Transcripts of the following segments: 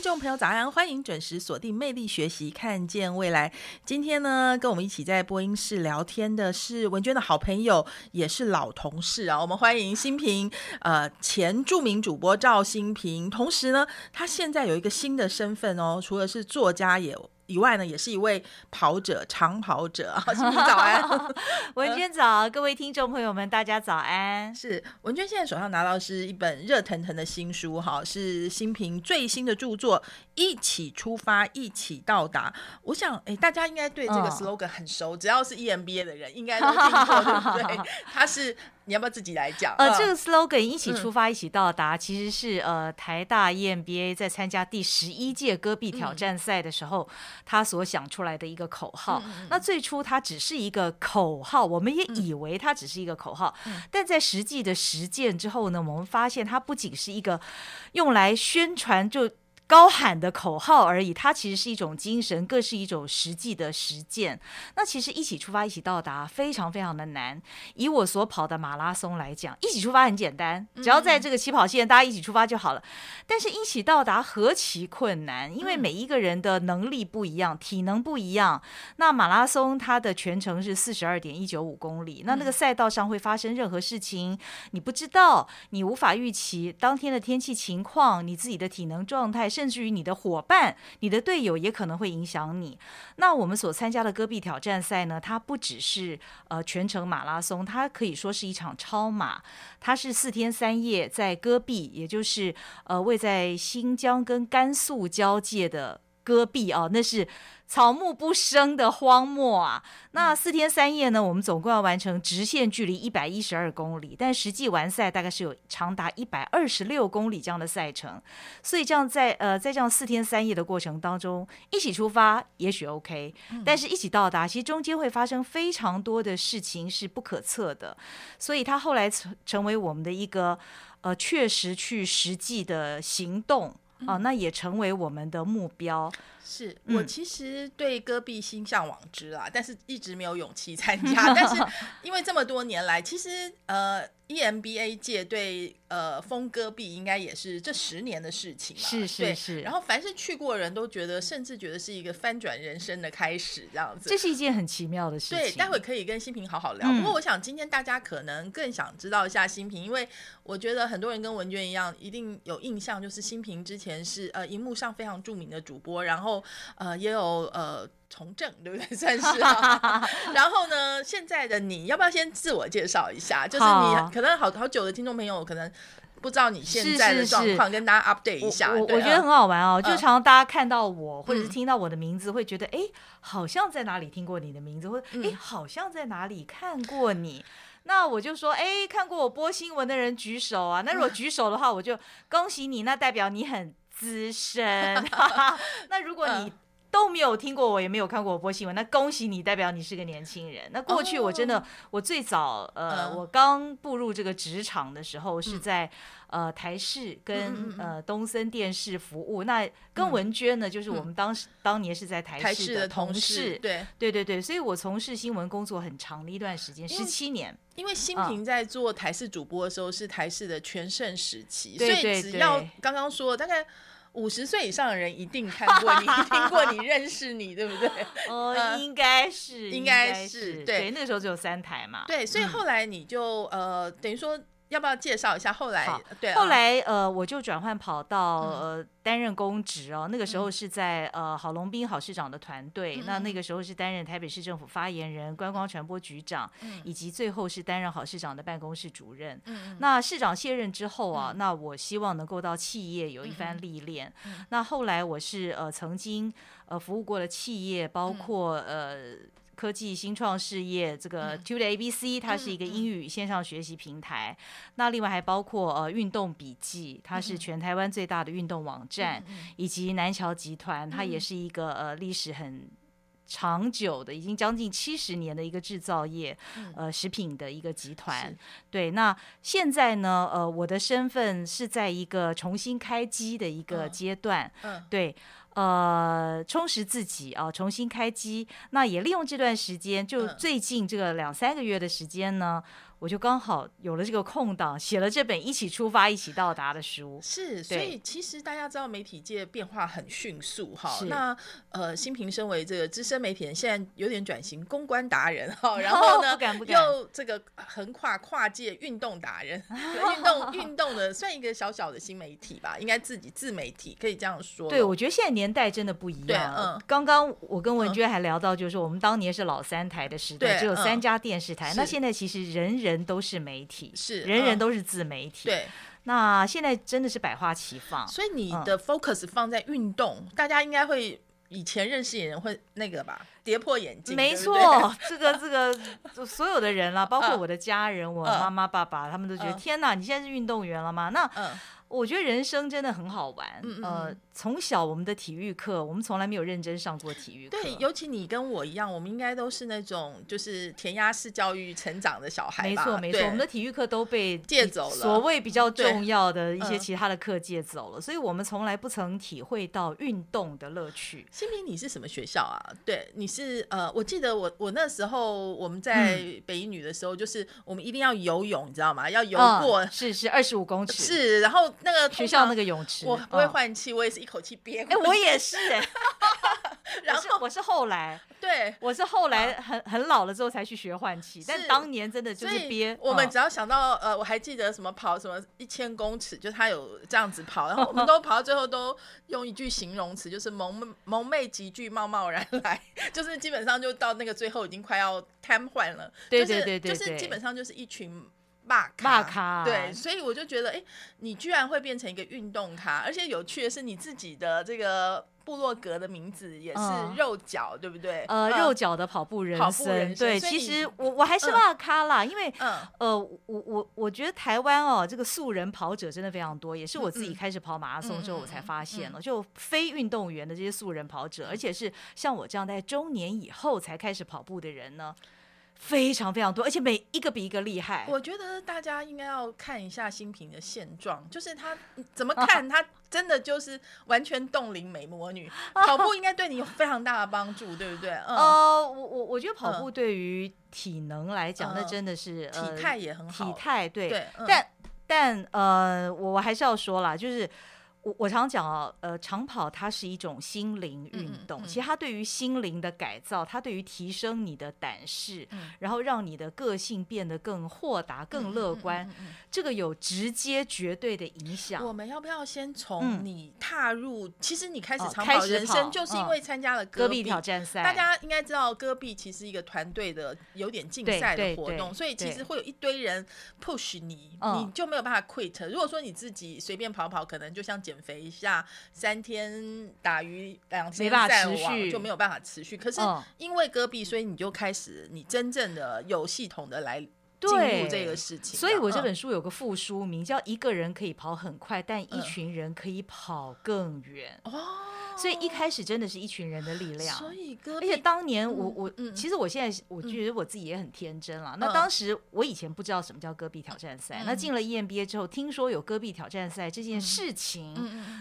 听众朋友早安，欢迎准时锁定魅力学习，看见未来。今天呢，跟我们一起在播音室聊天的是文娟的好朋友，也是老同事啊。我们欢迎新平，呃，前著名主播赵新平。同时呢，他现在有一个新的身份哦，除了是作家也。以外呢，也是一位跑者，长跑者。新平早安，文娟早，各位听众朋友们，大家早安。是文娟现在手上拿到是一本热腾腾的新书，哈，是新平最新的著作《一起出发，一起到达》。我想，哎，大家应该对这个 slogan 很熟，只要是 EMBA 的人，应该都听过，对不对？它是。你要不要自己来讲？呃，这个 slogan“ 一起出发，一起到达”，其实是呃台大 EMBA 在参加第十一届戈壁挑战赛的时候，他所想出来的一个口号。那最初它只是一个口号，我们也以为它只是一个口号，但在实际的实践之后呢，我们发现它不仅是一个用来宣传就。高喊的口号而已，它其实是一种精神，更是一种实际的实践。那其实一起出发，一起到达，非常非常的难。以我所跑的马拉松来讲，一起出发很简单，只要在这个起跑线，大家一起出发就好了。但是，一起到达何其困难，因为每一个人的能力不一样，体能不一样。那马拉松它的全程是四十二点一九五公里，那那个赛道上会发生任何事情，你不知道，你无法预期当天的天气情况，你自己的体能状态。甚甚至于你的伙伴、你的队友也可能会影响你。那我们所参加的戈壁挑战赛呢？它不只是呃全程马拉松，它可以说是一场超马。它是四天三夜在戈壁，也就是呃位在新疆跟甘肃交界的戈壁啊，那是。草木不生的荒漠啊！那四天三夜呢？我们总共要完成直线距离一百一十二公里，但实际完赛大概是有长达一百二十六公里这样的赛程。所以这样在呃在这样四天三夜的过程当中，一起出发也许 OK，但是一起到达，其实中间会发生非常多的事情是不可测的。所以他后来成成为我们的一个呃确实去实际的行动啊，那也成为我们的目标。是我其实对戈壁心向往之啦，但是一直没有勇气参加。但是 因为这么多年来，其实呃。EMBA 界对呃封戈壁应该也是这十年的事情了，是是是。然后凡是去过人都觉得，甚至觉得是一个翻转人生的开始，这样子。这是一件很奇妙的事情。对，待会可以跟新平好好聊。不过我想今天大家可能更想知道一下新平，因为我觉得很多人跟文娟一样，一定有印象，就是新平之前是呃荧幕上非常著名的主播，然后呃也有呃。从政对不对？算是。然后呢，现在的你要不要先自我介绍一下？就是你可能好好久的听众朋友可能不知道你现在的状况，跟大家 update 一下。我我觉得很好玩哦，就常常大家看到我或者是听到我的名字，会觉得哎，好像在哪里听过你的名字，或者哎，好像在哪里看过你。那我就说，哎，看过我播新闻的人举手啊。那如果举手的话，我就恭喜你，那代表你很资深。那如果你都没有听过我，也没有看过我播新闻。那恭喜你，代表你是个年轻人。那过去我真的，我最早呃，我刚步入这个职场的时候，是在呃台视跟呃东森电视服务。那跟文娟呢，就是我们当时当年是在台视的同事。对对对对，所以我从事新闻工作很长的一段时间，十七年。因为新平在做台视主播的时候，是台视的全盛时期，所以只要刚刚说大概。五十岁以上的人一定看过你，听过你，认识你，对不对？哦，应该是，应该是，对，那个时候只有三台嘛。对，所以后来你就呃，等于说。要不要介绍一下？后来，对，后来呃，我就转换跑道，呃，担任公职哦。那个时候是在呃郝龙斌郝市长的团队，那那个时候是担任台北市政府发言人、观光传播局长，以及最后是担任郝市长的办公室主任。那市长卸任之后啊，那我希望能够到企业有一番历练。那后来我是呃曾经呃服务过的企业，包括呃。科技新创事业，这个 Tutor ABC，它是一个英语线上学习平台。那另外还包括呃运动笔记，它是全台湾最大的运动网站，以及南桥集团，它也是一个呃历史很长久的，已经将近七十年的一个制造业呃食品的一个集团。对，那现在呢，呃，我的身份是在一个重新开机的一个阶段。嗯，对。呃，充实自己啊，重新开机。那也利用这段时间，就最近这个两三个月的时间呢。我就刚好有了这个空档，写了这本《一起出发，一起到达》的书。是，所以其实大家知道媒体界变化很迅速哈。那呃，新平身为这个资深媒体人，现在有点转型公关达人哈。然后呢，又这个横跨跨界运动达人，运动运动的算一个小小的新媒体吧，应该自己自媒体可以这样说。对，我觉得现在年代真的不一样。嗯，刚刚我跟文娟还聊到，就是我们当年是老三台的时代，只有三家电视台。那现在其实人人。人都是媒体，是人人都是自媒体。对，那现在真的是百花齐放，所以你的 focus 放在运动，大家应该会以前认识的人会那个吧，跌破眼镜。没错，这个这个所有的人啦，包括我的家人，我妈妈爸爸，他们都觉得天哪，你现在是运动员了吗？那我觉得人生真的很好玩，呃。从小我们的体育课，我们从来没有认真上过体育课。对，尤其你跟我一样，我们应该都是那种就是填鸭式教育成长的小孩没错，没错，我们的体育课都被借走了，所谓比较重要的一些其他的课借走了，所以我们从来不曾体会到运动的乐趣。新平，你是什么学校啊？对，你是呃，我记得我我那时候我们在北一女的时候，就是我们一定要游泳，你知道吗？要游过是是二十五公尺，是，然后那个学校那个泳池，我不会换气，我也是一。口气憋，哎，我也是哎，然后我是后来，对，我是后来很很老了之后才去学换气，但当年真的就是憋。我们只要想到呃，我还记得什么跑什么一千公尺，就他有这样子跑，然后我们 都跑到最后都用一句形容词，就是蒙蒙昧几句，冒冒然来，就是基本上就到那个最后已经快要瘫痪了。对对对对，就是基本上就是一群。骂咖，对，所以我就觉得，哎，你居然会变成一个运动咖，而且有趣的是，你自己的这个部落格的名字也是肉脚，对不对？呃，肉脚的跑步人生，对，其实我我还是骂咖啦，因为，呃，我我我觉得台湾哦，这个素人跑者真的非常多，也是我自己开始跑马拉松之后我才发现了，就非运动员的这些素人跑者，而且是像我这样在中年以后才开始跑步的人呢。非常非常多，而且每一个比一个厉害。我觉得大家应该要看一下新品的现状，就是他怎么 看，他真的就是完全冻龄美魔女。跑步应该对你有非常大的帮助，对不对？呃，我我我觉得跑步对于体能来讲，那真的是体态也很好。体态对，但但呃，我我还是要说啦，就是。我我常讲哦，呃，长跑它是一种心灵运动，其实它对于心灵的改造，它对于提升你的胆识，然后让你的个性变得更豁达、更乐观，这个有直接绝对的影响。我们要不要先从你踏入？其实你开始长跑人生，就是因为参加了戈壁挑战赛。大家应该知道，戈壁其实一个团队的有点竞赛的活动，所以其实会有一堆人 push 你，你就没有办法 quit。如果说你自己随便跑跑，可能就像。减肥一下，三天打鱼两天晒网就没有办法持续。可是因为戈壁，所以你就开始你真正的有系统的来进入这个事情。所以我这本书有个副书名叫《一个人可以跑很快，但一群人可以跑更远》。哦。所以一开始真的是一群人的力量，所以而且当年我我其实我现在我觉得我自己也很天真了。那当时我以前不知道什么叫戈壁挑战赛，那进了 EMBA 之后，听说有戈壁挑战赛这件事情，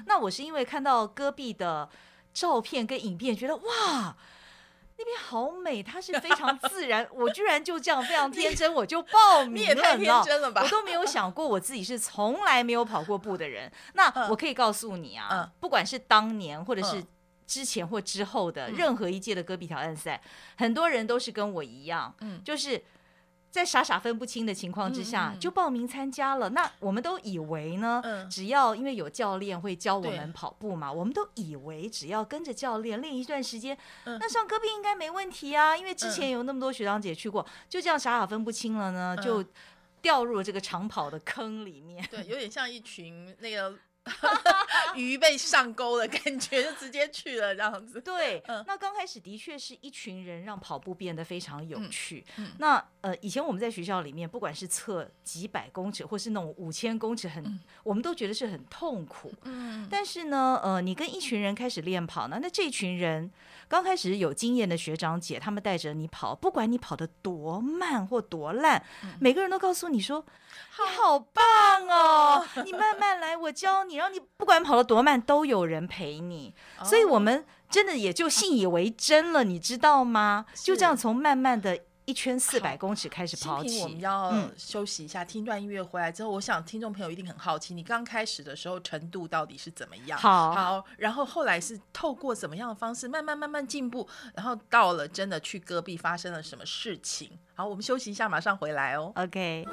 那我是因为看到戈壁的照片跟影片，觉得哇。那边好美，它是非常自然，我居然就这样非常天真，我就报名了，你也太天真了吧？我都没有想过我自己是从来没有跑过步的人。那我可以告诉你啊，不管是当年或者是之前或之后的任何一届的戈壁挑战赛，很多人都是跟我一样，嗯，就是。在傻傻分不清的情况之下，就报名参加了。那我们都以为呢，只要因为有教练会教我们跑步嘛，我们都以为只要跟着教练练一段时间，那上戈壁应该没问题啊。因为之前有那么多学长姐去过，就这样傻傻分不清了呢，就掉入了这个长跑的坑里面。对，有点像一群那个。鱼被上钩的感觉，就直接去了这样子。对，那刚开始的确是一群人让跑步变得非常有趣。那呃，以前我们在学校里面，不管是测几百公尺，或是那种五千公尺，很我们都觉得是很痛苦。嗯，但是呢，呃，你跟一群人开始练跑呢，那这群人刚开始有经验的学长姐，他们带着你跑，不管你跑得多慢或多烂，每个人都告诉你说。你好棒哦！你慢慢来，我教你。然后你不管跑得多慢，都有人陪你。所以我们真的也就信以为真了，你知道吗？就这样从慢慢的一圈四百公尺开始跑起。我们要休息一下，听段音乐回来之后，我想听众朋友一定很好奇，你刚开始的时候程度到底是怎么样？好，好，然后后来是透过怎么样的方式慢慢慢慢进步，然后到了真的去戈壁发生了什么事情？好，我们休息一下，马上回来哦。OK。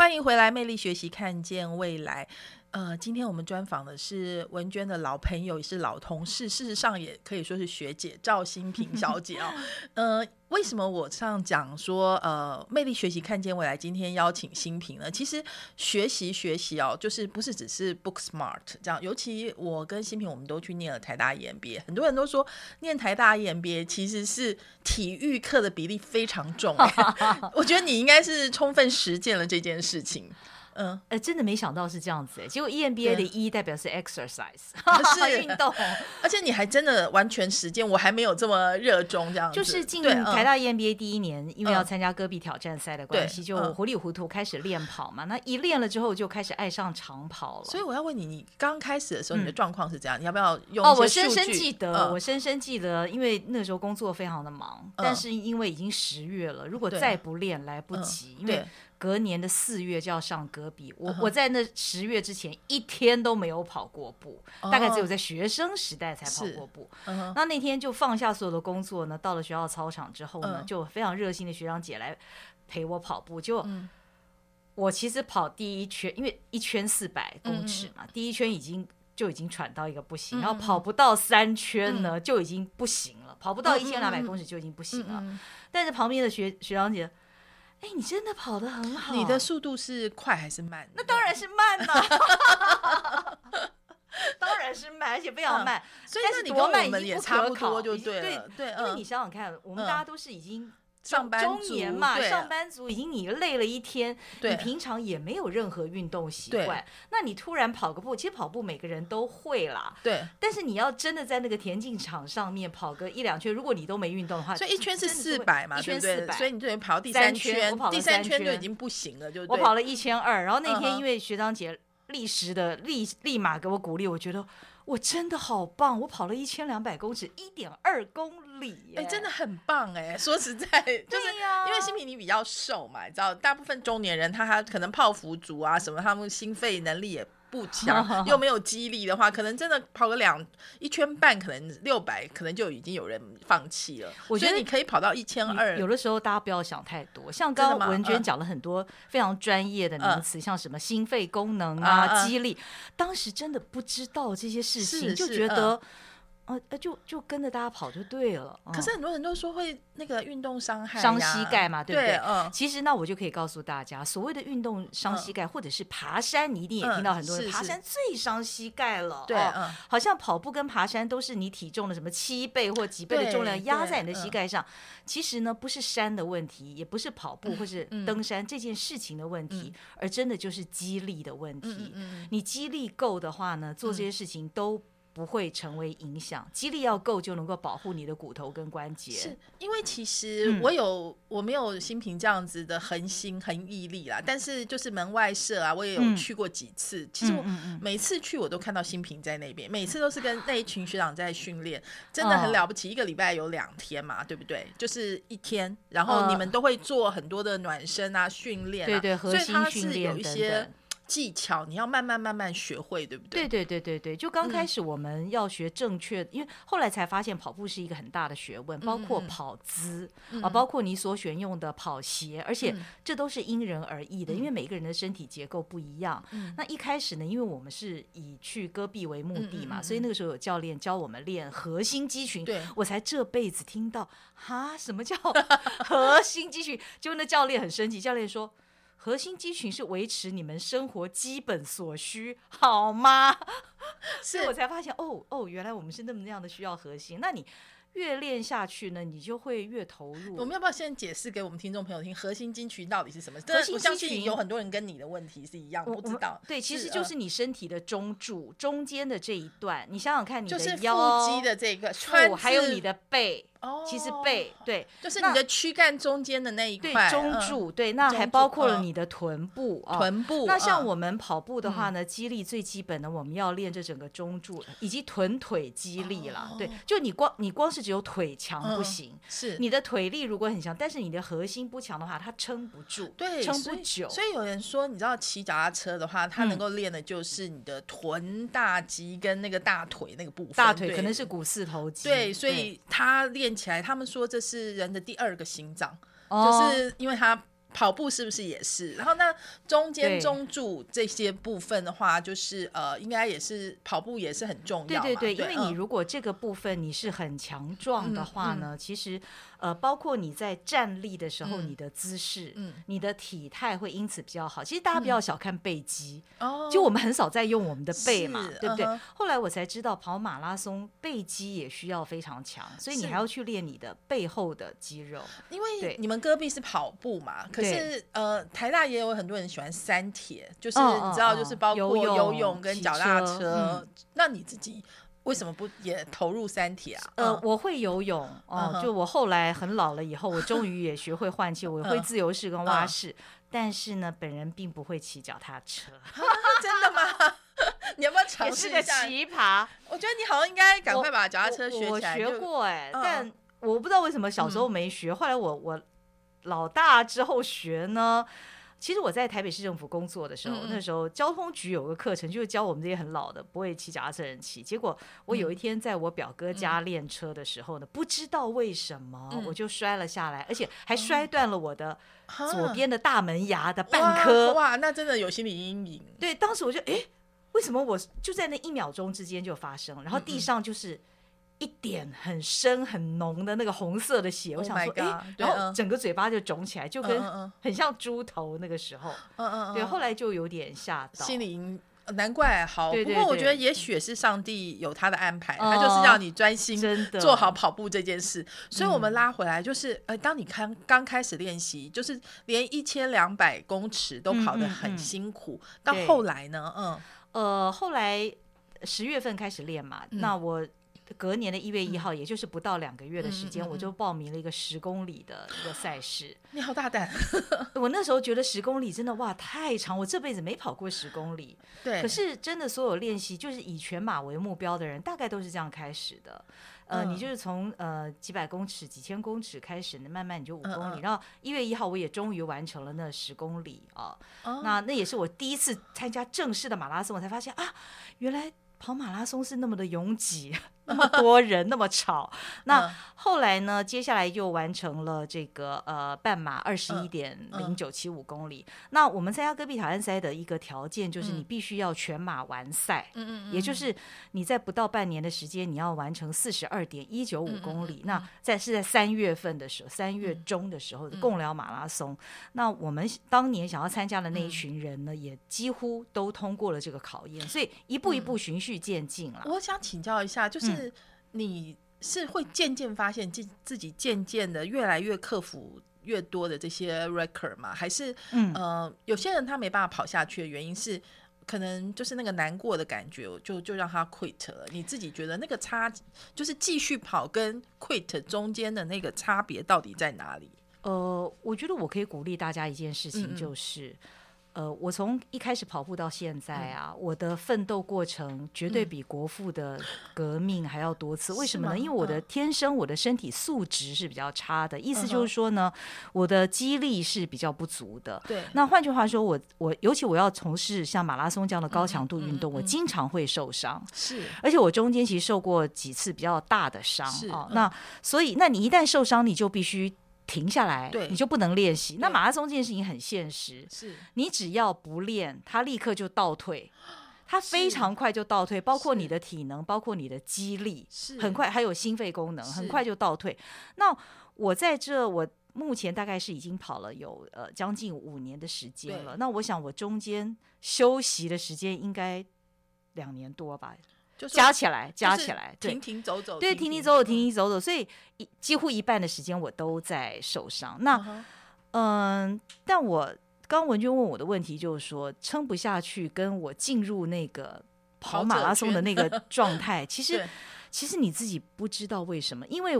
欢迎回来，魅力学习，看见未来。呃，今天我们专访的是文娟的老朋友，也是老同事，事实上也可以说是学姐赵新平小姐哦。呃，为什么我上讲说呃，魅力学习看见未来？今天邀请新平呢？其实学习学习哦，就是不是只是 book smart 这样。尤其我跟新平，我们都去念了台大 EMBA，很多人都说念台大 EMBA 其实是体育课的比例非常重。我觉得你应该是充分实践了这件事情。嗯，哎，真的没想到是这样子哎，结果 EMBA 的 E 代表是 exercise，是运动，而且你还真的完全实践，我还没有这么热衷这样。就是进台大 EMBA 第一年，因为要参加戈壁挑战赛的关系，就糊里糊涂开始练跑嘛。那一练了之后，就开始爱上长跑了。所以我要问你，你刚开始的时候，你的状况是怎样？你要不要用？哦，我深深记得，我深深记得，因为那时候工作非常的忙，但是因为已经十月了，如果再不练来不及，因为。隔年的四月就要上戈壁，我我在那十月之前一天都没有跑过步，大概只有在学生时代才跑过步。那那天就放下所有的工作呢，到了学校操场之后呢，就非常热心的学长姐来陪我跑步。就我其实跑第一圈，因为一圈四百公尺嘛，第一圈已经就已经喘到一个不行，然后跑不到三圈呢就已经不行了，跑不到一千两百公尺就已经不行了。但是旁边的学学长姐。哎，你真的跑得很好。你的速度是快还是慢？那当然是慢呐，当然是慢，而且非常慢。所以那你跟我们也差不多就对了。对，因为你想想看，我们大家都是已经。上班中年嘛，上班族已经你累了一天，你平常也没有任何运动习惯，那你突然跑个步，其实跑步每个人都会啦，对。但是你要真的在那个田径场上面跑个一两圈，如果你都没运动的话，所以一圈是四百嘛，一圈四百，所以你就于跑第三圈，第三圈就已经不行了，就我跑了一千二，然后那天因为学长姐立时的立立马给我鼓励，我觉得。我真的好棒！我跑了一千两百公尺，一点二公里，哎，真的很棒哎！说实在，就是因为新平你比较瘦嘛，你知道，大部分中年人他他可能泡芙族啊什么，他们心肺能力也。不强 又没有激励的话，可能真的跑个两一圈半，可能六百，可能就已经有人放弃了。我觉得你可以跑到一千二。有的时候大家不要想太多，像刚刚文娟讲了很多非常专业的名词，像什么心肺功能啊、激励，当时真的不知道这些事情，就觉得。呃，就就跟着大家跑就对了。可是很多人都说会那个运动伤害，伤膝盖嘛，对不对？嗯。其实那我就可以告诉大家，所谓的运动伤膝盖，或者是爬山，你一定也听到很多人爬山最伤膝盖了。对，嗯。好像跑步跟爬山都是你体重的什么七倍或几倍的重量压在你的膝盖上。其实呢，不是山的问题，也不是跑步或是登山这件事情的问题，而真的就是肌力的问题。你肌力够的话呢，做这些事情都。不会成为影响，肌力要够就能够保护你的骨头跟关节。是因为其实我有、我没有新平这样子的恒心恒毅力啦，但是就是门外社啊，我也有去过几次。其实我每次去我都看到新平在那边，每次都是跟那一群学长在训练，真的很了不起。一个礼拜有两天嘛，对不对？就是一天，然后你们都会做很多的暖身啊、训练，对对，核心训练等等。技巧你要慢慢慢慢学会，对不对？对对对对对，就刚开始我们要学正确，因为后来才发现跑步是一个很大的学问，包括跑姿啊，包括你所选用的跑鞋，而且这都是因人而异的，因为每个人的身体结构不一样。那一开始呢，因为我们是以去戈壁为目的嘛，所以那个时候有教练教我们练核心肌群，对。我才这辈子听到哈，什么叫 核心肌群？就那教练很生气，教练说。核心肌群是维持你们生活基本所需，好吗？所以我才发现，哦哦，原来我们是那么那样的需要核心。那你。越练下去呢，你就会越投入。我们要不要先解释给我们听众朋友听，核心肌群到底是什么？核心肌群有很多人跟你的问题是一样，不知道。对，其实就是你身体的中柱中间的这一段。你想想看，你的腰肌的这个，还有你的背。哦，其实背对，就是你的躯干中间的那一块中柱。对，那还包括了你的臀部。臀部。那像我们跑步的话呢，肌力最基本的，我们要练这整个中柱以及臀腿肌力了。对，就你光你光是只有腿强不行，是你的腿力如果很强，但是你的核心不强的话，它撑不住，对，撑不久。所以有人说，你知道骑脚踏车的话，它能够练的就是你的臀大肌跟那个大腿那个部分。大腿可能是股四头肌。对，所以它练起来，他们说。这是人的第二个心脏，就是因为他跑步是不是也是？然后那中间中柱这些部分的话，就是呃，应该也是跑步也是很重要。对对对，因为你如果这个部分你是很强壮的话呢，其实。呃，包括你在站立的时候，你的姿势，嗯，你的体态会因此比较好。其实大家不要小看背肌，哦，就我们很少在用我们的背嘛，对不对？后来我才知道，跑马拉松背肌也需要非常强，所以你还要去练你的背后的肌肉。因为你们戈壁是跑步嘛，可是呃，台大也有很多人喜欢三铁，就是你知道，就是包括游泳跟脚踏车。那你自己？为什么不也投入三铁啊？呃，我会游泳哦，就我后来很老了以后，我终于也学会换气，我会自由式跟蛙式，但是呢，本人并不会骑脚踏车。真的吗？你要不要尝试一下？奇葩！我觉得你好像应该赶快把脚踏车学起来。我学过哎，但我不知道为什么小时候没学，后来我我老大之后学呢。其实我在台北市政府工作的时候，那时候交通局有个课程，就是教我们这些很老的不会骑脚踏车人骑。结果我有一天在我表哥家练车的时候呢，不知道为什么我就摔了下来，而且还摔断了我的左边的大门牙的半颗。哇，那真的有心理阴影。对，当时我就哎，为什么我就在那一秒钟之间就发生，然后地上就是。一点很深很浓的那个红色的血，我想说，哎，然后整个嘴巴就肿起来，就跟很像猪头那个时候，嗯嗯，对，后来就有点吓到，心里难怪好。不过我觉得也许是上帝有他的安排，他就是要你专心做好跑步这件事。所以我们拉回来就是，呃，当你刚刚开始练习，就是连一千两百公尺都跑得很辛苦，到后来呢，嗯，呃，后来十月份开始练嘛，那我。隔年的一月一号，也就是不到两个月的时间，我就报名了一个十公里的一个赛事。你好大胆！我那时候觉得十公里真的哇太长，我这辈子没跑过十公里。对。可是真的，所有练习就是以全马为目标的人，大概都是这样开始的。呃，你就是从呃几百公尺、几千公尺开始，慢慢你就五公里。然后一月一号，我也终于完成了那十公里啊。那那也是我第一次参加正式的马拉松，我才发现啊，原来跑马拉松是那么的拥挤。那么多人那么吵，那后来呢？接下来又完成了这个呃半马二十一点零九七五公里。那我们参加戈壁挑战赛的一个条件就是你必须要全马完赛，嗯嗯，也就是你在不到半年的时间你要完成四十二点一九五公里。那在是在三月份的时候，三月中的时候的共聊马拉松。那我们当年想要参加的那一群人呢，也几乎都通过了这个考验，所以一步一步循序渐进了。我想请教一下，就是。是，你是会渐渐发现自自己渐渐的越来越克服越多的这些 record 吗？还是嗯，呃，有些人他没办法跑下去的原因是，可能就是那个难过的感觉，就就让他 quit 了。你自己觉得那个差，就是继续跑跟 quit 中间的那个差别到底在哪里？呃，我觉得我可以鼓励大家一件事情，就是。呃，我从一开始跑步到现在啊，我的奋斗过程绝对比国父的革命还要多次。为什么呢？因为我的天生我的身体素质是比较差的，意思就是说呢，我的肌力是比较不足的。对。那换句话说，我我尤其我要从事像马拉松这样的高强度运动，我经常会受伤。是。而且我中间其实受过几次比较大的伤啊。那所以，那你一旦受伤，你就必须。停下来，你就不能练习。那马拉松这件事情很现实，是你只要不练，它立刻就倒退，它非常快就倒退，包括你的体能，包括你的肌力，很快，还有心肺功能，很快就倒退。那我在这，我目前大概是已经跑了有呃将近五年的时间了。那我想我中间休息的时间应该两年多吧。加起来，加起来，停停走走，对，停停走走，停停走走，所以一几乎一半的时间我都在受伤。那，嗯，但我刚文娟问我的问题就是说，撑不下去，跟我进入那个跑马拉松的那个状态，其实，其实你自己不知道为什么，因为。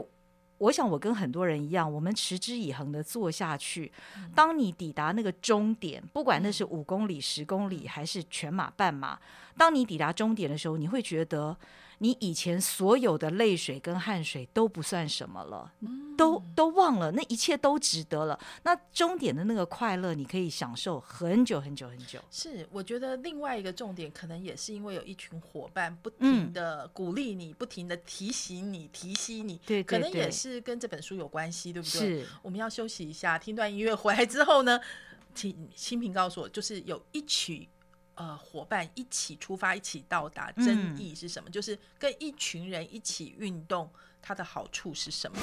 我想，我跟很多人一样，我们持之以恒的做下去。当你抵达那个终点，不管那是五公里、十公里，还是全马、半马，当你抵达终点的时候，你会觉得。你以前所有的泪水跟汗水都不算什么了，都都忘了，那一切都值得了。那终点的那个快乐，你可以享受很久很久很久。是，我觉得另外一个重点，可能也是因为有一群伙伴不停的鼓励你，不停的提醒你、提醒你。对，可能也是跟这本书有关系，对不对？是。我们要休息一下，听段音乐，回来之后呢，请新平告诉我，就是有一曲。呃，伙伴一起出发，一起到达，争议是什么？就是跟一群人一起运动，它的好处是什么？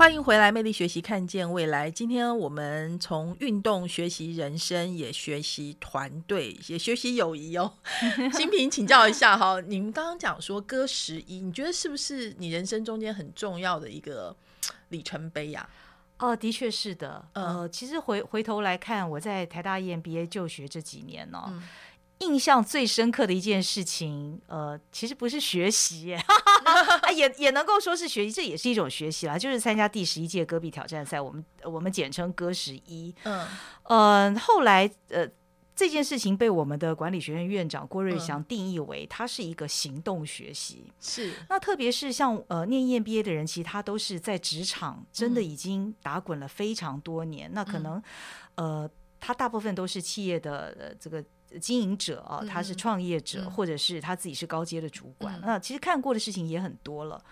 欢迎回来，魅力学习，看见未来。今天我们从运动学习人生，也学习团队，也学习友谊哦。新平，请教一下哈，你们刚刚讲说歌十一，你觉得是不是你人生中间很重要的一个里程碑呀？哦，的确是的。呃，其实回回头来看，我在台大 EMBA 就学这几年呢。印象最深刻的一件事情，呃，其实不是学习，也也能够说是学习，这也是一种学习啦。就是参加第十一届戈壁挑战赛，我们我们简称戈十一。嗯，呃，后来呃这件事情被我们的管理学院院长郭瑞祥定义为，它是一个行动学习。是，那特别是像呃念 EMBA 的人，其实他都是在职场真的已经打滚了非常多年，那可能呃他大部分都是企业的呃这个。经营者啊，他是创业者，或者是他自己是高阶的主管。那其实看过的事情也很多了。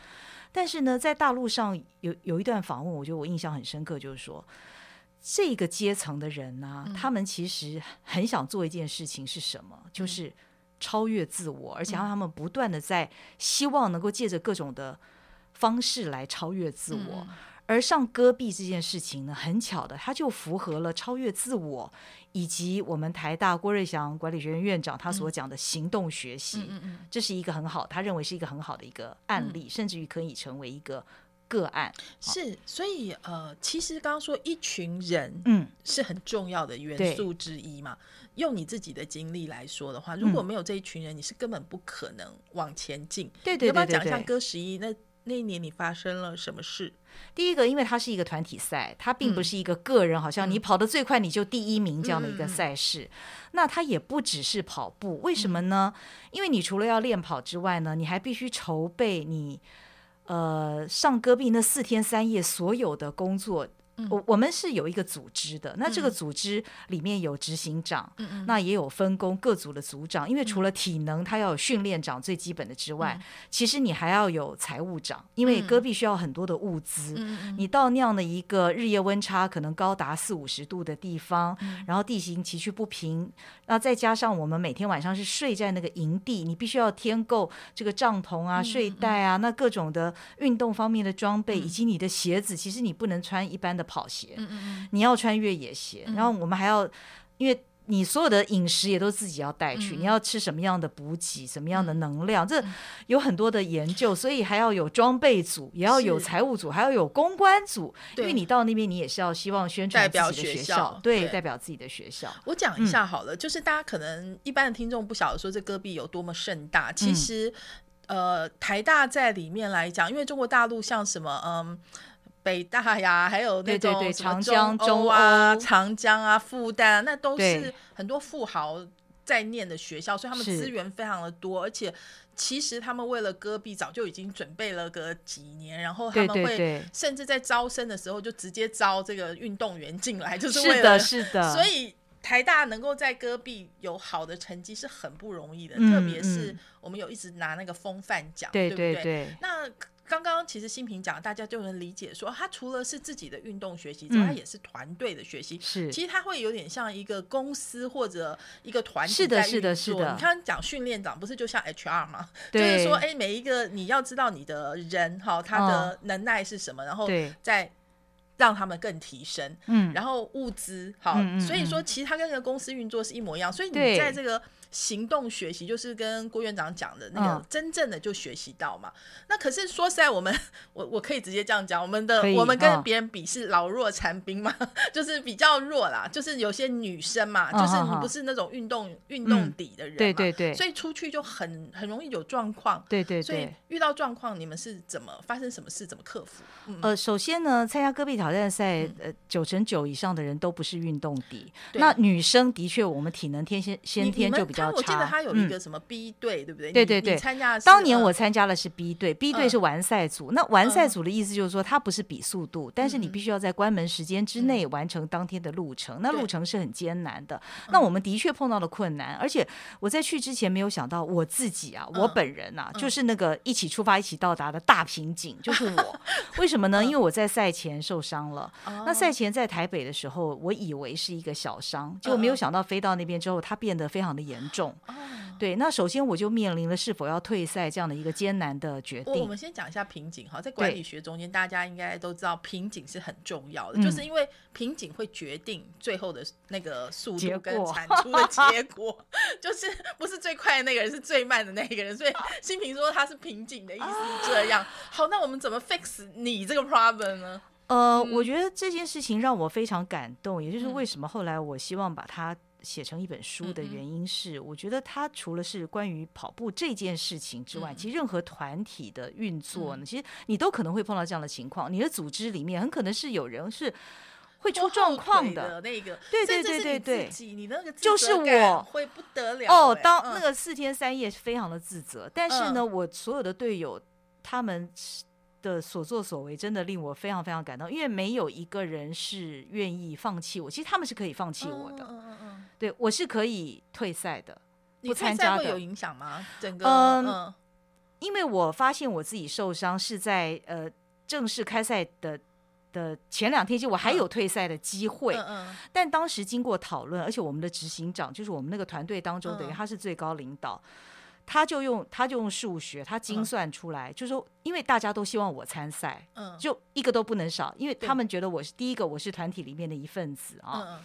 但是呢，在大陆上有有一段访问，我觉得我印象很深刻，就是说这个阶层的人呢，他们其实很想做一件事情是什么？就是超越自我，而且让他们不断的在希望能够借着各种的方式来超越自我。而上戈壁这件事情呢，很巧的，它就符合了超越自我，以及我们台大郭瑞祥管理学院院长他所讲的行动学习，这是一个很好，他认为是一个很好的一个案例，甚至于可以成为一个个案。是，所以呃，其实刚刚说一群人，嗯，是很重要的元素之一嘛。用你自己的经历来说的话，如果没有这一群人，你是根本不可能往前进。对对对，要不要讲一下歌十一？那那一年你发生了什么事？第一个，因为它是一个团体赛，它并不是一个个人，好像你跑得最快你就第一名这样的一个赛事。那它也不只是跑步，为什么呢？因为你除了要练跑之外呢，你还必须筹备你呃上戈壁那四天三夜所有的工作。我我们是有一个组织的，那这个组织里面有执行长，那也有分工各组的组长。因为除了体能，他要有训练长最基本的之外，其实你还要有财务长，因为戈壁需要很多的物资。你到那样的一个日夜温差可能高达四五十度的地方，然后地形崎岖不平，那再加上我们每天晚上是睡在那个营地，你必须要添购这个帐篷啊、睡袋啊，那各种的运动方面的装备，以及你的鞋子，其实你不能穿一般的。跑鞋，嗯嗯你要穿越野鞋，然后我们还要，因为你所有的饮食也都自己要带去，嗯。你要吃什么样的补给，什么样的能量，这有很多的研究，所以还要有装备组，也要有财务组，还要有公关组，因为你到那边你也是要希望宣传代表自己的学学校对，对。代表自己的学校。我讲一下好了，就是大家可能一般的听众不晓得说这戈壁有多么盛大，嗯。其实、呃台大在里面来讲，因为中国大陆像什么嗯。北大呀，还有那种长江中欧啊、长江啊、复旦啊，那都是很多富豪在念的学校，所以他们资源非常的多，而且其实他们为了戈壁早就已经准备了个几年，然后他们会甚至在招生的时候就直接招这个运动员进来，就是为是了的，是的。所以台大能够在戈壁有好的成绩是很不容易的，嗯特别是嗯。我们有一直拿那个风范奖，对不对？对对。那刚刚其实新平讲，大家就能理解说，他除了是自己的运动学习之外，嗯。他也是团队的学习。是。其实他会有点像一个公司或者一个团体是的在是的运作。是的。你看讲训练长不是就像 HR 吗？就，是说，哎，每一个你要知道你的人哈，他的能耐是什么，然后对，再让他们更提升。嗯，然后物资好，嗯嗯所以说其实它跟那个公司运作是一模一样，所以你在这个行动学习，就是跟郭院长讲的那个嗯真正的就学习到嘛。那可是说实在，我们 我我可以直接这样讲，我们的我们跟嗯别人比是老弱残兵嘛，就是比较弱啦，就是有些女生嘛，嗯就是你不是那种运动运动嗯底的人嘛，对对对所以出去就很很容易有状况。对对所以。遇到状况，你们是怎么发生什么事，怎么克服？嗯，呃，首先呢，参加戈壁挑战赛，呃，九成九以上的人都不是运动底。那女生的确，我们体能天先先天就比较他我记得。他有嗯一个什么 B 队，对不对？对对对参加当年呃我参加的是 B 队，B 队嗯是完赛组。那完赛嗯组的意思就是说，它不是比速度，但是你嗯必须要在关门时间之内完成当天的路程。那路程是很艰难的。嗯那我们的确碰到了困难，而且我在去之前没有想到我自己啊，我嗯本人啊，嗯就是那个一起出发、一起到达的大瓶颈，就是我。为什么呢？因为我在赛前受伤了。哦那赛前在台北的时候，我以为是一个小伤，结果没有想到飞到那边之后，它变得非常的严重。哦对，那首先我就面临了是否要退赛这样的一个艰难的决定我我们。先讲一下瓶颈哈，在管理学中间，大家应该都知道瓶颈是很重要的，嗯就是因为瓶颈会决定最后的那个速度跟产出的结果，就是不是最快的那个人是最慢的那个人，所以新平说他是瓶颈的意思是这样。好，那我们怎么 fix 你这个 problem 呢？呃，嗯我觉得这件事情让我非常感动，也就是嗯为什么后来我希望把它写成一本书的原因是，我觉得它除了是关于跑步这件事情之外，嗯。其实任何团体的运作呢，嗯。其实你都可能会碰到这样的情况，你的组织里面很可能是有人是会出状况的。那个，对对对对对你那个就是我会不得了哦，当那个四天三夜是非常的自责，但是呢，嗯。我所有的队友他们的所作所为真的令我非常非常感动，因为没有一个人是愿意放弃我，其实他们是可以放弃我的，嗯嗯嗯。嗯对我是可以退赛的，你不参加会有。影响吗？整个嗯嗯因为我发现我自己受伤是在呃正式开赛的的前两天，就我还有退赛的机会，嗯嗯。但当时经过讨论，而且我们的执行长就是我们那个团队当中，等于嗯。他是最高领导，他就用他就用数学，他精嗯。算出来，就说因为大家都希望我参赛，嗯，就一个都不能少，因为他们觉得我是第一个，我是团体里面的一份子啊。嗯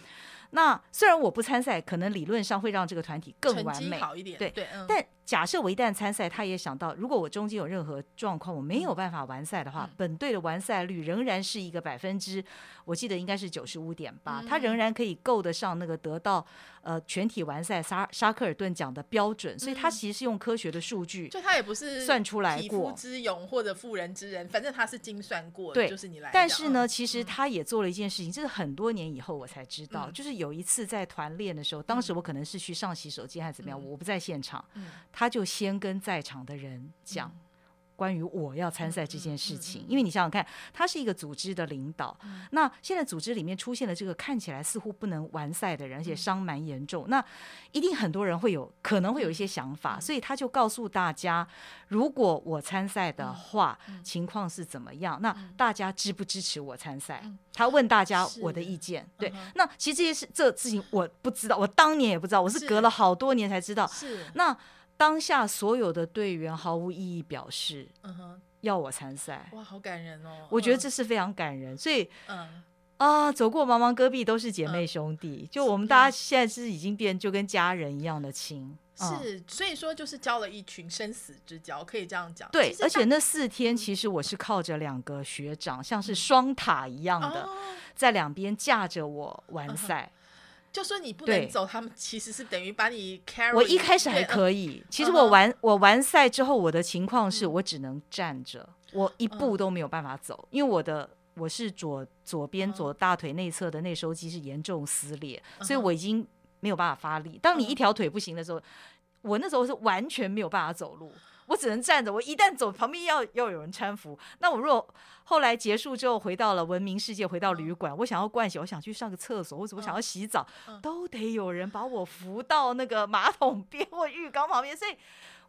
那虽然我不参赛，可能理论上会让这个团体更完美，好一点，对对，嗯。但假设我一旦参赛，他也想到，如果我中间有任何状况，我没有办法完赛的话，嗯。本队的完赛率仍然是一个百分之，我记得应该是九十五点八，嗯他仍然可以够得上那个得到呃全体完赛沙沙克尔顿奖的标准，所以他嗯其实是用科学的数据。就他也不是算出来匹夫过之勇或者妇人之仁，反正他是精算过的，对就是你来。但是呢，嗯其实他也做了一件事情，这是很多年以后我才知道，嗯就是有一次在团练的时候，当时我可能是去上洗手间还是怎么样，嗯我不在现场，嗯他就先跟在场的人讲。嗯关于我要参赛这件事情，嗯嗯。嗯嗯因为你想想看，他是一个组织的领导，嗯。那现在组织里面出现了这个看起来似乎不能完赛的人，而且嗯。伤蛮严重，那一定很多人会有可能会有一些想法，嗯。所以他就告诉大家，如果我参赛的话，情况是怎么样？那嗯。大家支不支持我参赛？嗯？他问大家我的意见，对那其实这些事这事情我不知道，我当年也不知道，我是是隔了好多年才知道。是，那当下所有的队员毫无意义表示嗯哼，要我参赛，哇，好感人哦。我觉得嗯这是非常感人。所以，嗯啊，走过茫茫戈壁都是姐妹兄弟，就我们大家现在是已经变就跟家人一样的亲。是，所以说就是交了一群生死之交，可以这样讲。对，而且那四天其实我是靠着两个学长，像是双塔一样的，在两边架着我完赛。就说你不能走，他们其实是等于把你 carry。我一开始还可以，其实我完我完赛之后，我的情况是我只能站着，我一步都没有办法走，因为我的我是左左边左大腿内侧的内收肌是严重撕裂，所以我已经没有办法发力。当你一条腿不行的时候，我那时候是完全没有办法走路。我只能站着，我一旦走，旁边要要有人搀扶。那我如果后来结束之后回到了文明世界，回到旅馆，我想要灌洗，我想去上个厕所，或者我想要洗澡，都得有人把我扶到那个马桶 边或浴缸旁边。所以，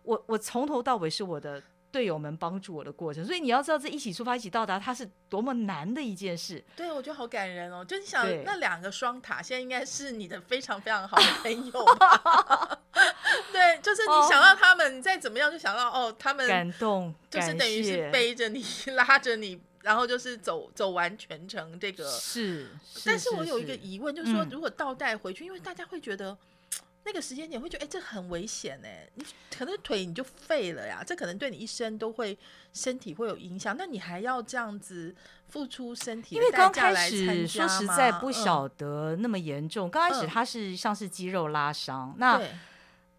我我从头到尾是我的。队友们帮助我的过程，所以你要知道这一起出发、一起到达，它是多么难的一件事。对，我觉得好感人哦。就你想，那两个双塔现在应该是你的非常非常好的朋友。对，就是你想到他们，你再怎么样就想到哦，他们感动，就是等于是背着你、拉着你，然后就是走走完全程。这个是，但是我有一个疑问，就是说，如果倒带回去，因为大家会觉得。那个时间点会觉得，哎，这很危险哎，你可能腿你就废了呀，这可能对你一生都会身体会有影响。那你还要这样子付出身体？因为刚开始说实在不晓得那么严重，刚开始他是像是肌肉拉伤，那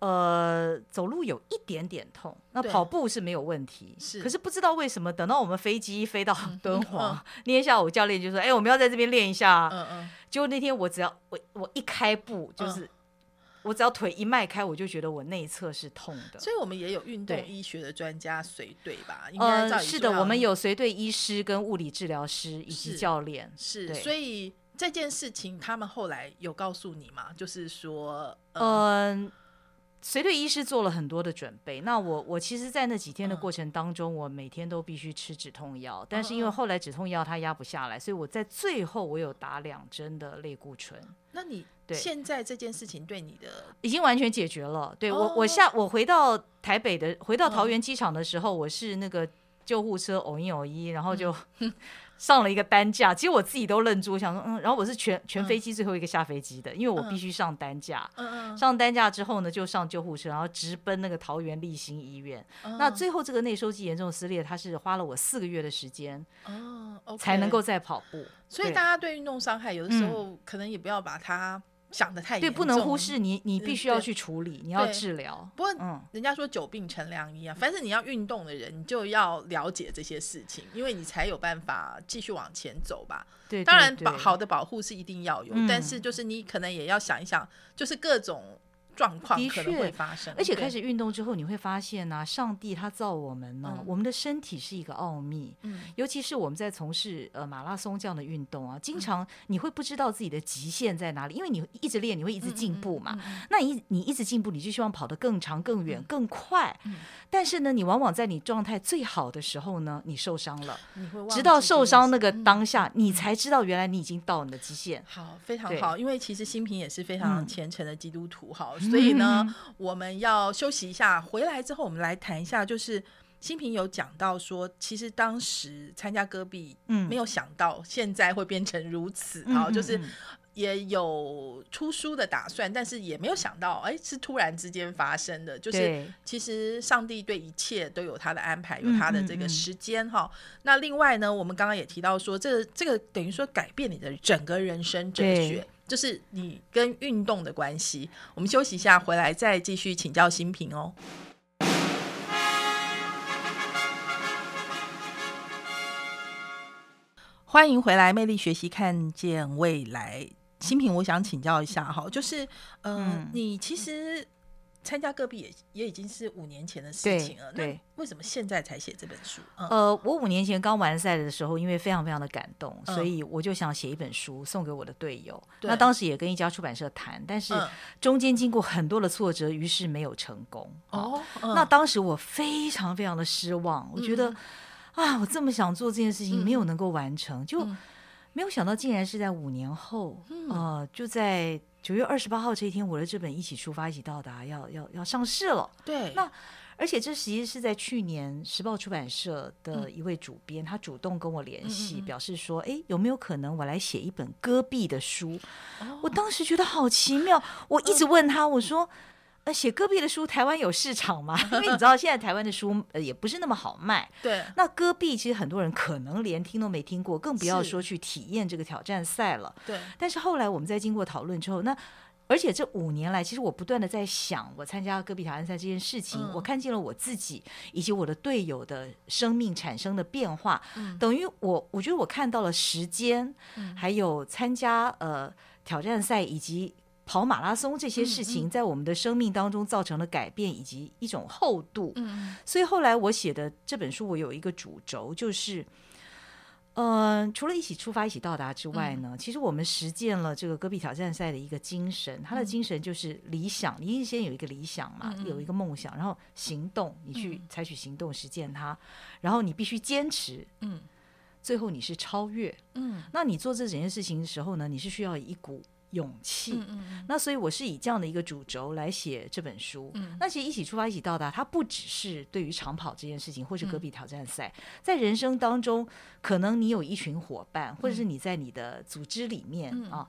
呃走路有一点点痛，那跑步是没有问题，是。可是不知道为什么，等到我们飞机飞到敦煌，那天下午教练就说，哎，我们要在这边练一下。嗯嗯。结果那天我只要我我一开步就是。我只要腿一迈开，我就觉得我内侧是痛的。所以，我们也有运动医学的专家随队吧？呃，是的，我们有随队医师跟物理治疗师以及教练。是，所以这件事情他们后来有告诉你吗？就是说，嗯，随队医师做了很多的准备。那我我其实，在那几天的过程当中，我每天都必须吃止痛药，但是因为后来止痛药它压不下来，所以我在最后我有打两针的类固醇。那你？现在这件事情对你的已经完全解决了。对我，我下我回到台北的，回到桃园机场的时候，我是那个救护车偶一偶一，然后就 上了一个担架。其实我自己都愣住，想说嗯，然后我是全全飞机最后一个下飞机的，因为我必须上担架。嗯嗯。上担架之后呢，就上救护车，然后直奔那个桃园立新医院。那最后这个内收肌严重撕裂，它是花了我四个月的时间哦，才能够再跑步。所以大家对运动伤害，有的时候可能也不要把它。想的太对，不能忽视你，你必须要去处理，你要治疗。不过，嗯，人家说久病成良医啊，凡是你要运动的人，你就要了解这些事情，因为你才有办法继续往前走吧。对，当然保好的保护是一定要有，但是就是你可能也要想一想，就是各种。状况可能会发生，而且开始运动之后，你会发现呢，上帝他造我们呢，我们的身体是一个奥秘。嗯，尤其是我们在从事呃马拉松这样的运动啊，经常你会不知道自己的极限在哪里，因为你一直练，你会一直进步嘛。那你你一直进步，你就希望跑得更长、更远、更快。但是呢，你往往在你状态最好的时候呢，你受伤了。你会直到受伤那个当下，你才知道原来你已经到你的极限。好，非常好，因为其实新平也是非常虔诚的基督徒，哈。所以呢，我们要休息一下，回来之后我们来谈一下。就是新平有讲到说，其实当时参加戈壁，嗯，没有想到现在会变成如此啊，就是也有出书的打算，但是也没有想到，哎，是突然之间发生的。就是其实上帝对一切都有他的安排，有他的这个时间哈。那另外呢，我们刚刚也提到说，这这个等于说改变你的整个人生哲学。就是你跟运动的关系，我们休息一下，回来再继续请教新平哦。欢迎回来，魅力学习，看见未来。新平，我想请教一下哈，就是，嗯，你其实。参加戈壁也也已经是五年前的事情了，那为什么现在才写这本书？呃，我五年前刚完赛的时候，因为非常非常的感动，所以我就想写一本书送给我的队友。那当时也跟一家出版社谈，但是中间经过很多的挫折，于是没有成功。哦，那当时我非常非常的失望，我觉得啊，我这么想做这件事情，没有能够完成，就没有想到竟然是在五年后，呃，就在。九月二十八号这一天，我的这本《一起出发，一起到达》要要要上市了。对，那而且这其实是在去年时报出版社的一位主编，他主动跟我联系，表示说：“哎，有没有可能我来写一本戈壁的书？”我当时觉得好奇妙，我一直问他，我说：“呃，写戈壁的书，台湾有市场吗？因为你知道现在台湾的书呃也不是那么好卖。对，那戈壁其实很多人可能连听都没听过，更不要说去体验这个挑战赛了。对，但是后来我们在经过讨论之后，那。而且这五年来，其实我不断的在想，我参加戈壁挑战赛这件事情，我看见了我自己以及我的队友的生命产生的变化。等于我，我觉得我看到了时间，还有参加呃挑战赛以及跑马拉松这些事情，在我们的生命当中造成了改变以及一种厚度。所以后来我写的这本书，我有一个主轴就是。嗯，除了一起出发、一起到达之外呢，其实我们实践了这个戈壁挑战赛的一个精神。它的精神就是理想，你先有一个理想嘛，有一个梦想，然后行动，你去采取行动实践它，然后你必须坚持，嗯，最后你是超越，嗯，那你做这整件事情的时候呢，你是需要一股。勇气，那所以我是以这样的一个主轴来写这本书。那其实一起出发，一起到达，它不只是对于长跑这件事情，或是戈壁挑战赛，在人生当中，可能你有一群伙伴，或者是你在你的组织里面啊，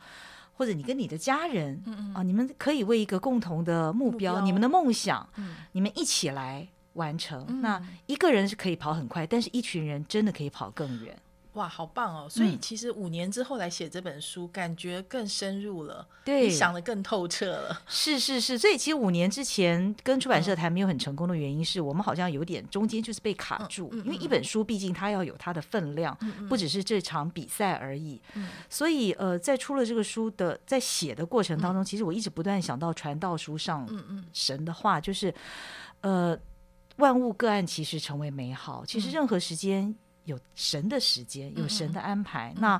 或者你跟你的家人啊，你们可以为一个共同的目标，你们的梦想，你们一起来完成。那一个人是可以跑很快，但是一群人真的可以跑更远。哇，好棒哦！所以其实五年之后来写这本书，感觉更深入了，对，想的更透彻了。是是是，所以其实五年之前跟出版社谈没有很成功的原因，是我们好像有点中间就是被卡住，因为一本书毕竟它要有它的分量，不只是这场比赛而已。所以呃，在出了这个书的在写的过程当中，其实我一直不断想到传道书上神的话，就是呃，万物个案其实成为美好，其实任何时间。有神的时间，有神的安排。那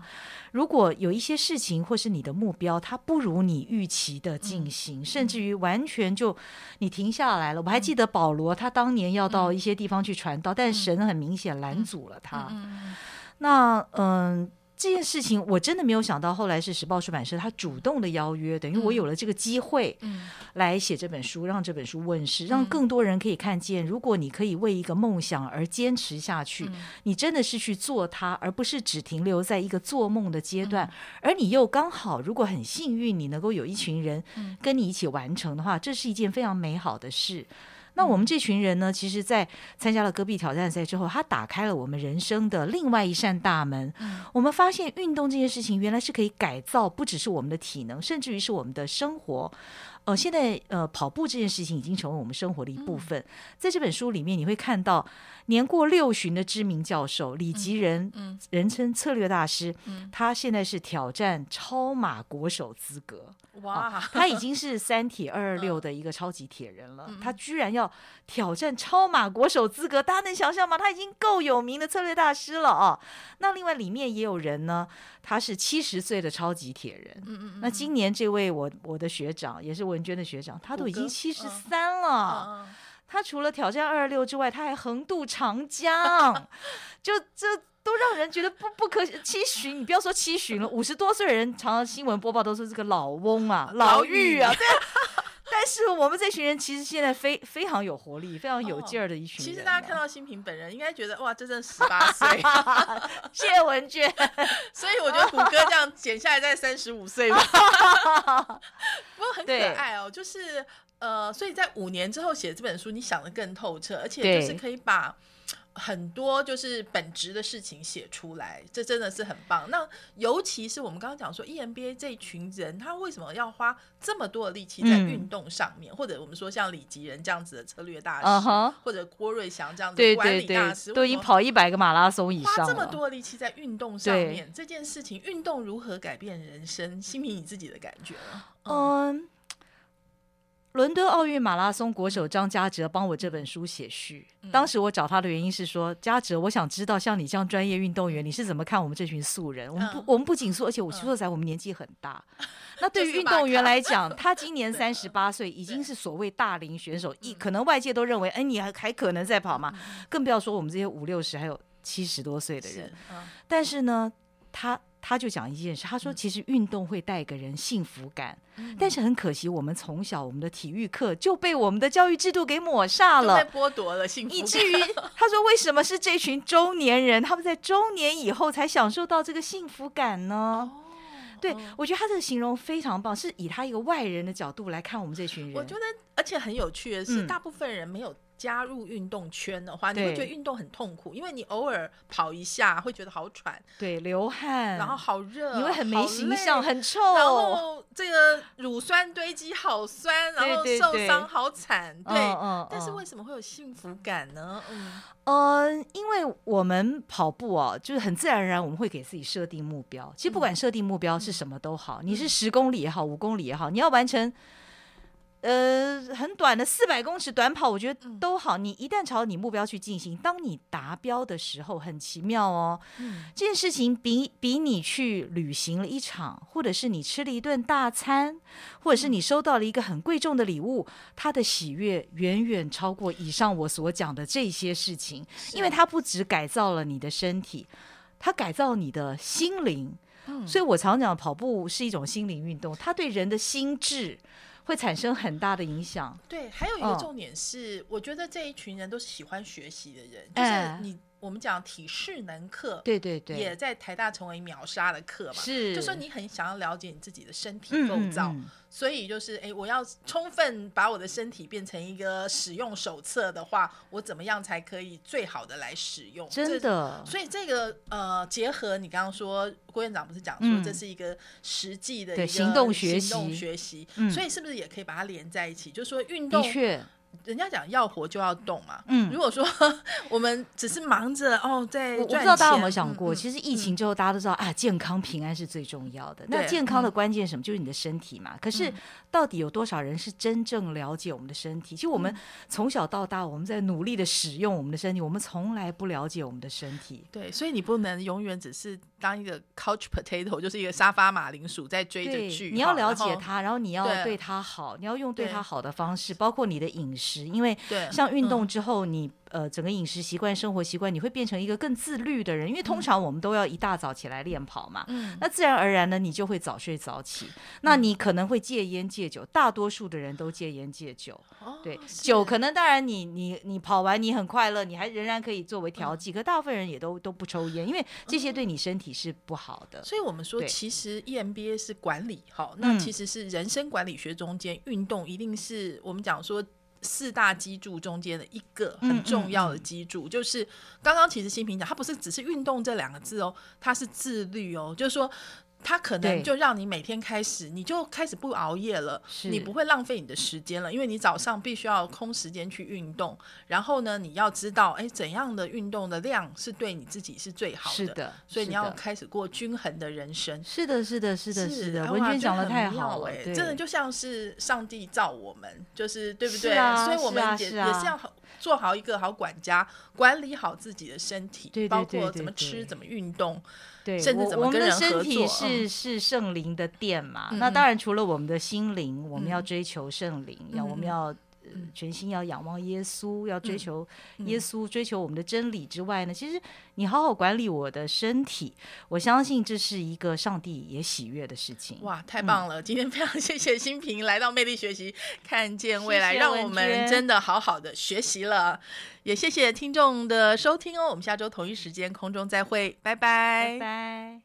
如果有一些事情，或是你的目标，它不如你预期的进行，甚至于完全就你停下来了。我还记得保罗，他当年要到一些地方去传道，但神很明显拦阻了他。那嗯。这件事情我真的没有想到，后来是时报出版社他主动的邀约，等于我有了这个机会，来写这本书，让这本书问世，让更多人可以看见。如果你可以为一个梦想而坚持下去，你真的是去做它，而不是只停留在一个做梦的阶段。而你又刚好，如果很幸运，你能够有一群人跟你一起完成的话，这是一件非常美好的事。那我们这群人呢，其实，在参加了戈壁挑战赛之后，他打开了我们人生的另外一扇大门。我们发现运动这件事情，原来是可以改造，不只是我们的体能，甚至于是我们的生活。呃，现在呃，跑步这件事情已经成为我们生活的一部分。在这本书里面，你会看到年过六旬的知名教授李吉仁，人称策略大师，他现在是挑战超马国手资格。哇，他已经是三铁二二六的一个超级铁人了，他居然要挑战超马国手资格，大家能想象吗？他已经够有名的策略大师了啊。那另外里面也有人呢，他是七十岁的超级铁人。嗯嗯。那今年这位我我的学长也是。文娟的学长，他都已经七十三了。他除了挑战二二六之外，他还横渡长江，就这都让人觉得不不可期许。你不要说期许了，五十多岁的人，常常新闻播报都是这个老翁啊、老妪啊。对，但是我们这群人其实现在非非常有活力、非常有劲儿的一群人。其实大家看到新平本人，应该觉得哇，这真十八岁。谢谢文娟。所以我觉得虎哥这样减下来在三十五岁吧。不过很可爱哦，就是呃，所以在五年之后写这本书，你想的更透彻，而且就是可以把。很多就是本职的事情写出来，这真的是很棒。那尤其是我们刚刚讲说，EMBA 这一群人，他为什么要花这么多的力气在运动上面？或者我们说像李吉仁这样子的策略大师，或者郭瑞祥这样子的管理大师，都已经跑一百个马拉松以上，花这么多的力气在运动上面，这件事情，运动如何改变人生？新平你自己的感觉嗯。伦敦奥运马拉松国手张家哲帮我这本书写序。当时我找他的原因是说，家哲，我想知道像你这样专业运动员，你是怎么看我们这群素人？我们不，我们不仅说，而且我说实在，我们年纪很大。那对于运动员来讲，他今年三十八岁，已经是所谓大龄选手，一可能外界都认为，哎，你还还可能在跑吗？更不要说我们这些五六十还有七十多岁的人。但是呢，他。他就讲一件事，他说其实运动会带给人幸福感，但是很可惜，我们从小我们的体育课就被我们的教育制度给抹煞了，被剥夺了幸福，以至于 他说为什么是这群中年人，他们在中年以后才享受到这个幸福感呢？对，我觉得他这个形容非常棒，是以他一个外人的角度来看我们这群人。我觉得，而且很有趣的是，大部分人没有加入运动圈的话，你会觉得运动很痛苦，因为你偶尔跑一下会觉得好喘，对，流汗，然后好热，你会很没形象，很臭，然后这个乳酸堆积好酸，然后受伤好惨，对，但是为什么会有幸福感呢？嗯。嗯，因为我们跑步哦，就是很自然而然，我们会给自己设定目标。其实不管设定目标是什么都好，你是十公里也好，五公里也好，你要完成。呃，很短的四百公尺短跑，我觉得都好。你一旦朝你目标去进行，当你达标的时候，很奇妙哦。这件事情比比你去旅行了一场，或者是你吃了一顿大餐，或者是你收到了一个很贵重的礼物，它的喜悦远远超过以上我所讲的这些事情，因为它不只改造了你的身体，它改造你的心灵。所以我常讲，跑步是一种心灵运动，它对人的心智。会产生很大的影响。对，还有一个重点是，我觉得这一群人都是喜欢学习的人，就是你。我们讲体适能课，对对对，也在台大成为秒杀的课嘛。是，就说你很想要了解你自己的身体构造，所以就是哎，我要充分把我的身体变成一个使用手册的话，我怎么样才可以最好的来使用？真的。所以这个呃，结合你刚刚说郭院长不是讲说这是一个实际的一个行动学习，行动学习，所以是不是也可以把它连在一起？就是说运动。的确。人家讲要活就要动嘛。嗯，如果说 我们只是忙着哦，在我不知道大家有没有想过，其实疫情之后大家都知道啊，健康平安是最重要的。那健康的关键什么？就是你的身体嘛。可是到底有多少人是真正了解我们的身体？其实我们从小到大，我们在努力的使用我们的身体，我们从来不了解我们的身体。对，所以你不能永远只是当一个 couch potato，就是一个沙发马铃薯在追着剧。你要了解它，然后你要对它好，你要用对它好的方式，包括你的饮食。因为像运动之后，你呃整个饮食习惯、生活习惯，你会变成一个更自律的人。因为通常我们都要一大早起来练跑嘛，那自然而然呢，你就会早睡早起。那你可能会戒烟戒酒，大多数的人都戒烟戒酒。对，酒可能当然你你你跑完你很快乐，你还仍然可以作为调剂。可大部分人也都都不抽烟，因为这些对你身体是不好的。所以我们说，其实 EMBA 是管理，好，那其实是人生管理学中间运动一定是我们讲说。四大基柱中间的一个很重要的基柱，就是刚刚其实新平讲，它不是只是运动这两个字哦，它是自律哦，就是说。它可能就让你每天开始，你就开始不熬夜了，你不会浪费你的时间了，因为你早上必须要空时间去运动。然后呢，你要知道，哎，怎样的运动的量是对你自己是最好的。是的，所以你要开始过均衡的人生。是的，是的，是的，是的。文娟讲的太好了，真的就像是上帝造我们，就是对不对？所以我们也也是要做好一个好管家，管理好自己的身体，包括怎么吃、怎么运动。对，甚至怎么跟人合作？是是圣灵的殿嘛？那当然，除了我们的心灵，我们要追求圣灵，要我们要。全心要仰望耶稣，要追求耶稣，追求我们的真理之外呢，其实你好好管理我的身体，我相信这是一个上帝也喜悦的事情。哇，太棒了！今天非常谢谢新平来到魅力学习，看见未来，让我们真的好好的学习了。也谢谢听众的收听哦，我们下周同一时间空中再会，拜拜，拜拜。